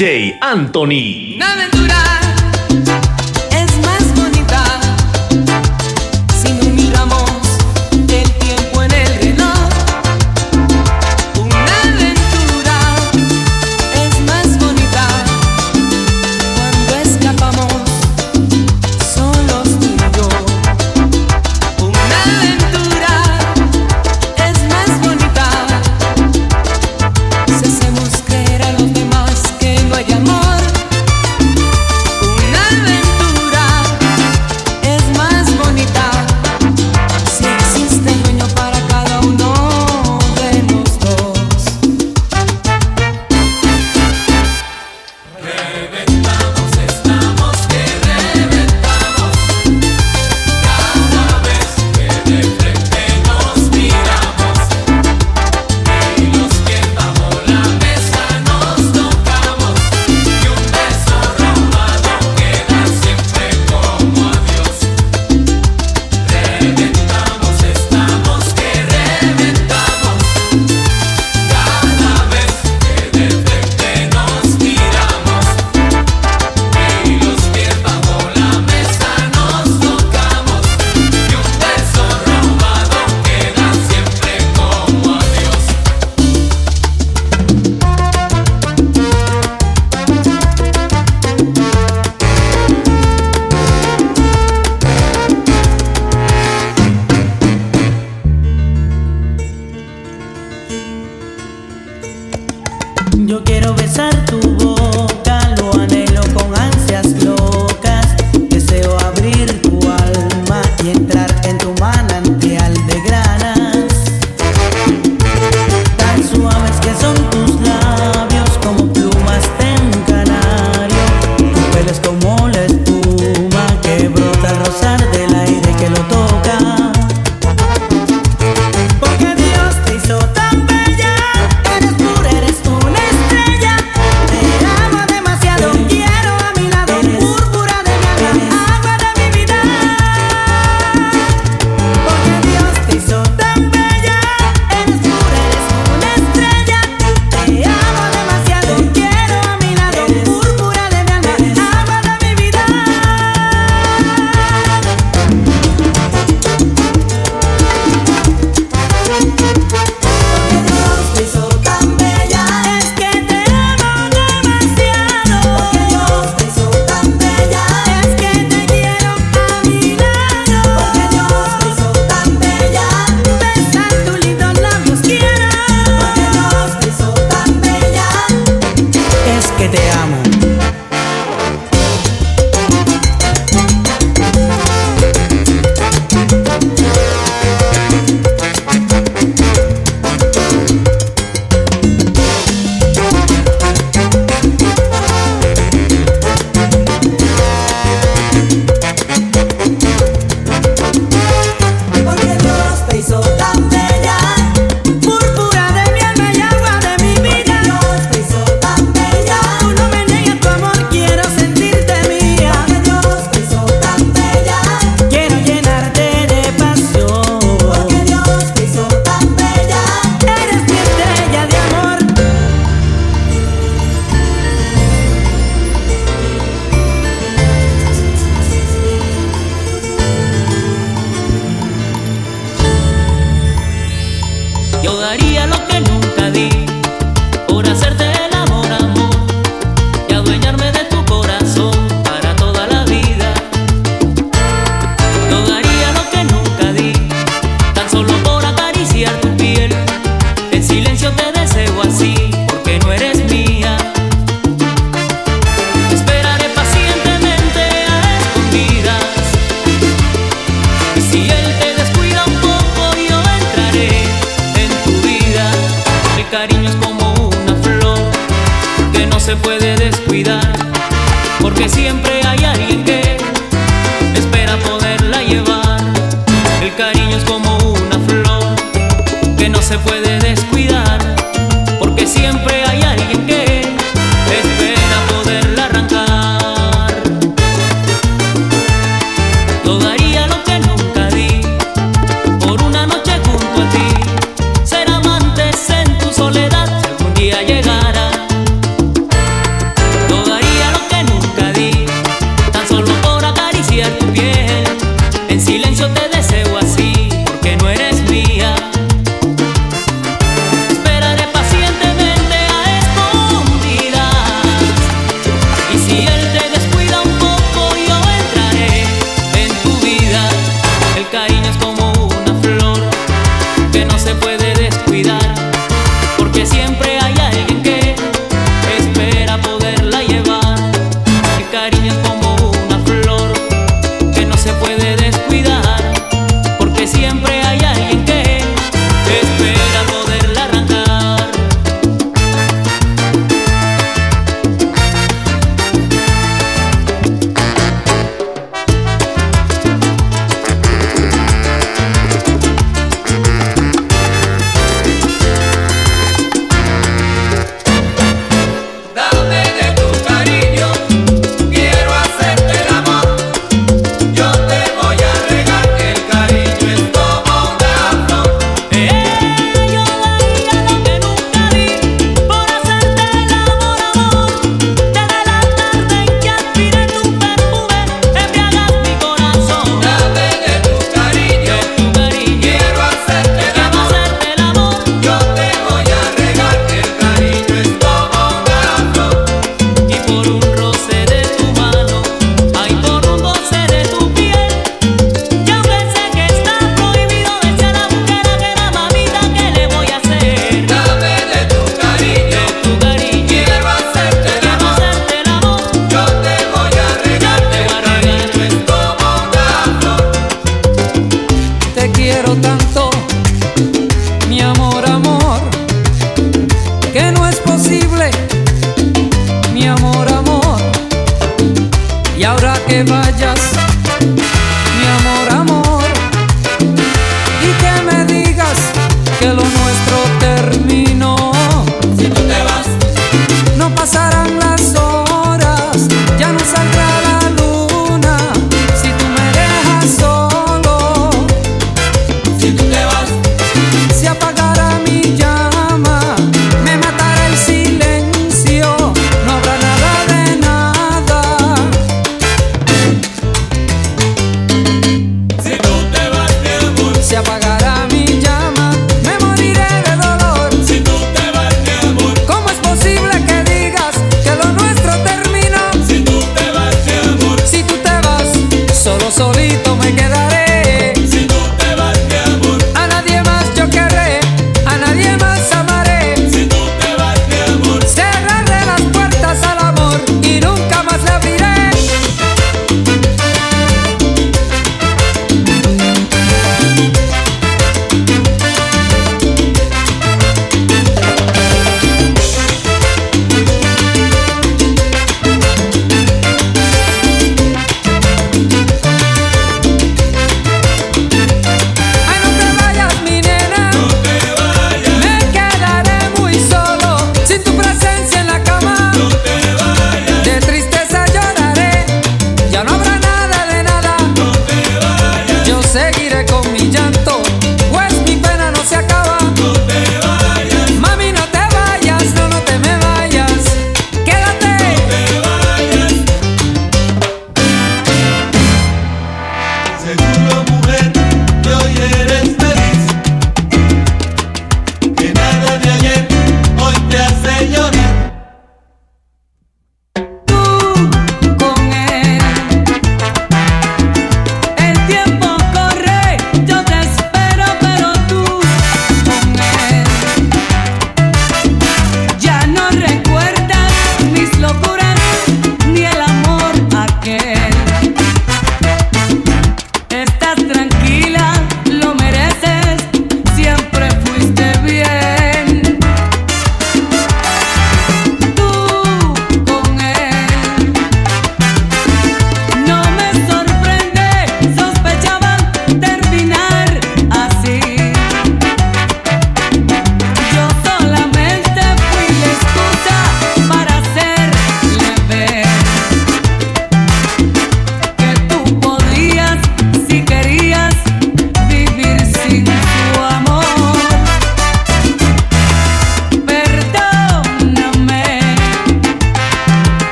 DJ Anthony.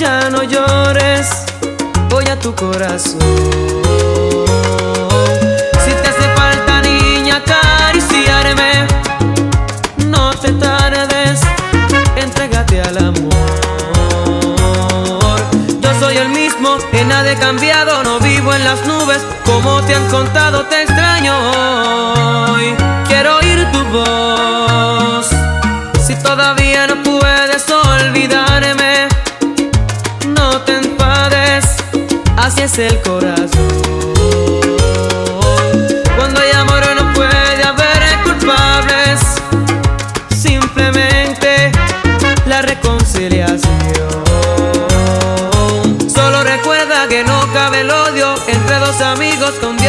ya no llores, voy a tu corazón. Si te hace falta, niña, acariciarme, no te tardes, entrégate al amor. Yo soy el mismo, en nada he cambiado, no vivo en las nubes, como te han contado, te extraño hoy. Quiero oír tu voz, si todavía no puedes olvidarme. así es el corazón. Cuando hay amor no puede haber culpables, simplemente la reconciliación. Solo recuerda que no cabe el odio entre dos amigos con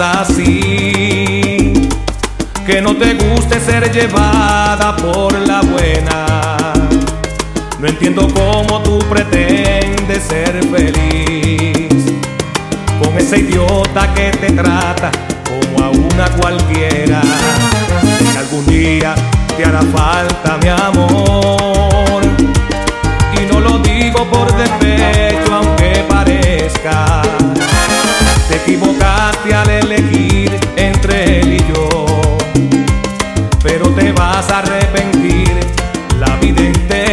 así, que no te guste ser llevada por la buena. No entiendo cómo tú pretendes ser feliz con ese idiota que te trata como a una cualquiera. que algún día te hará falta mi amor al elegir entre él y yo, pero te vas a arrepentir la vida entera.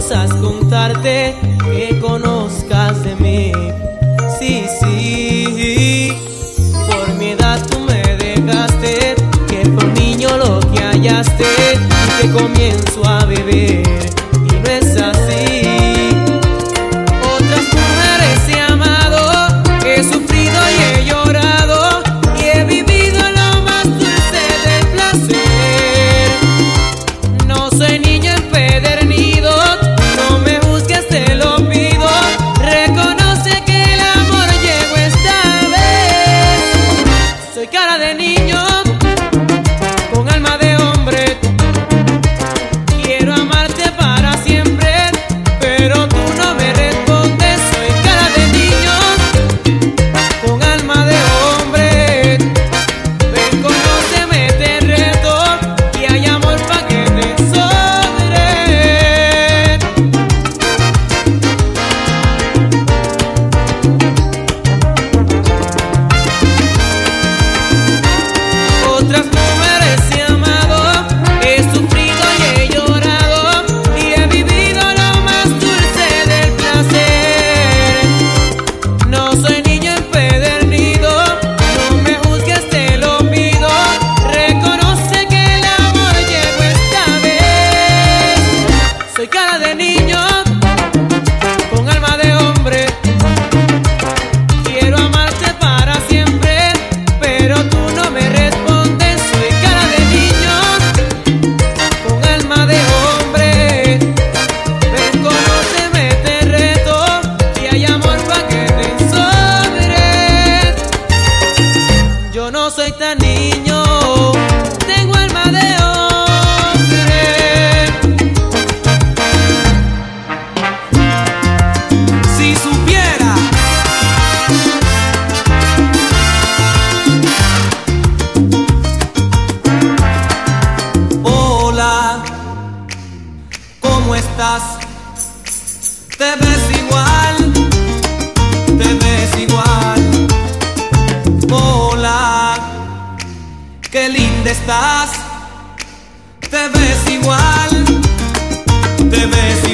cosas contarte estás, te ves igual, te ves igual.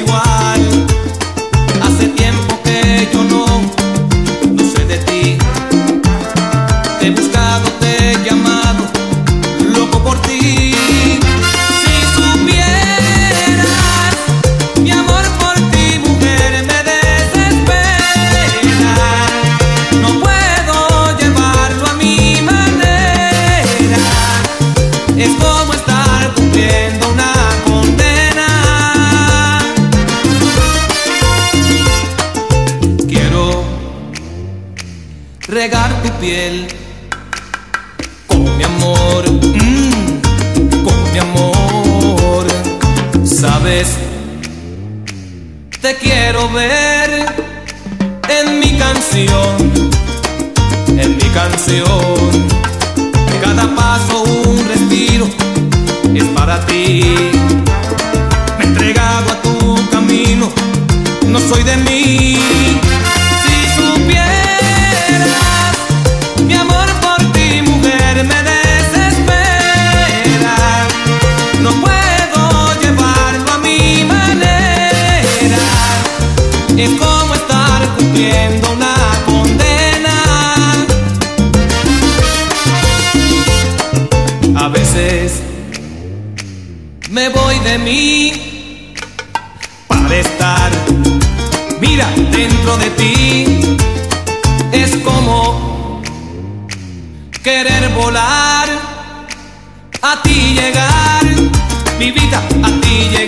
ver en mi canción, en mi canción. Cada paso un respiro es para ti. Me he entregado a tu camino, no soy de mí. de mí para estar. Mira, dentro de ti es como querer volar, a ti llegar, mi vida, a ti llegar.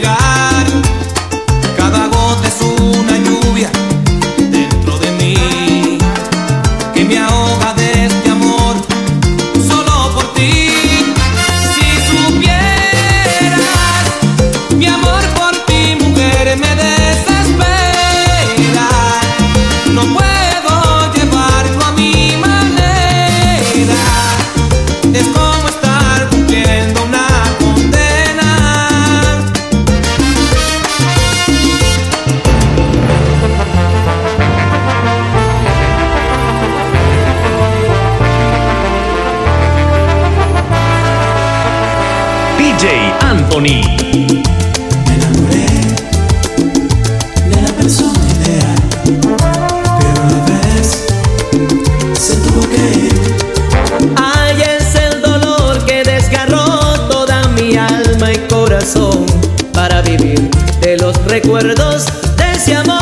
los recuerdos de ese amor.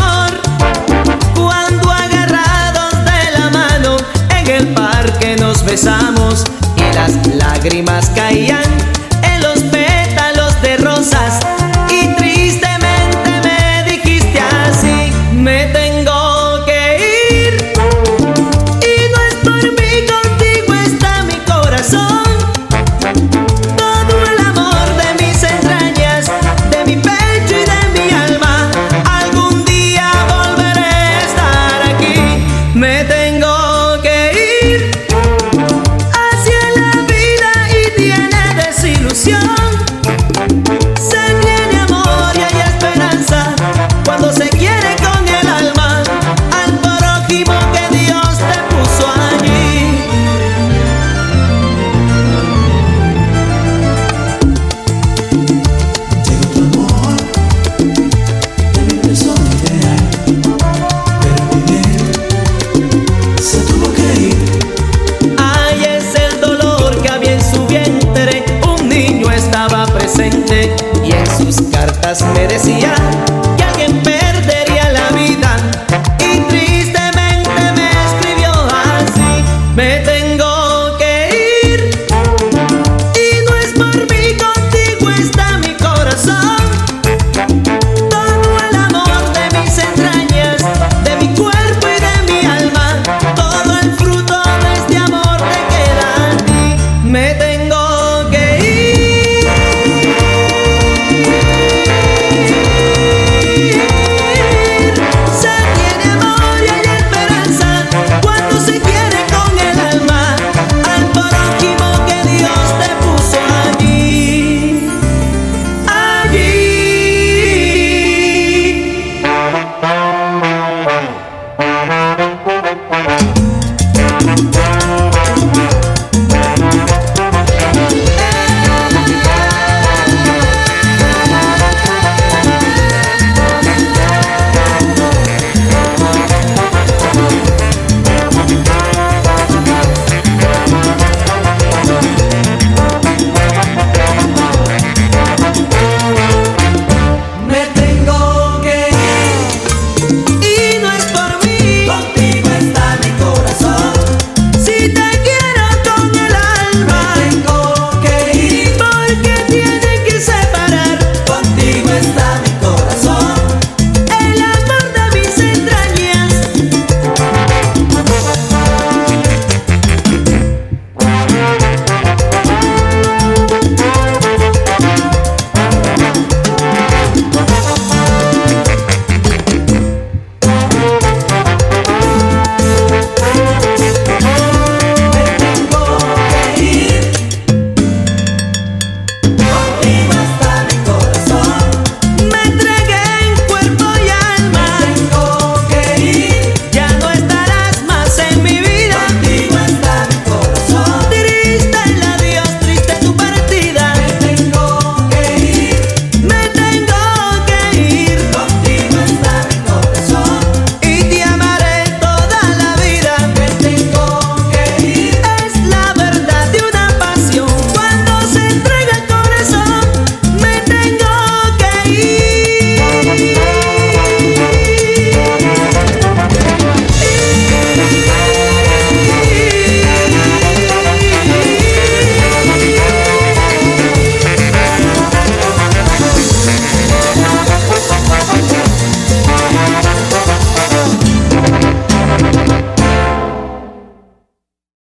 está.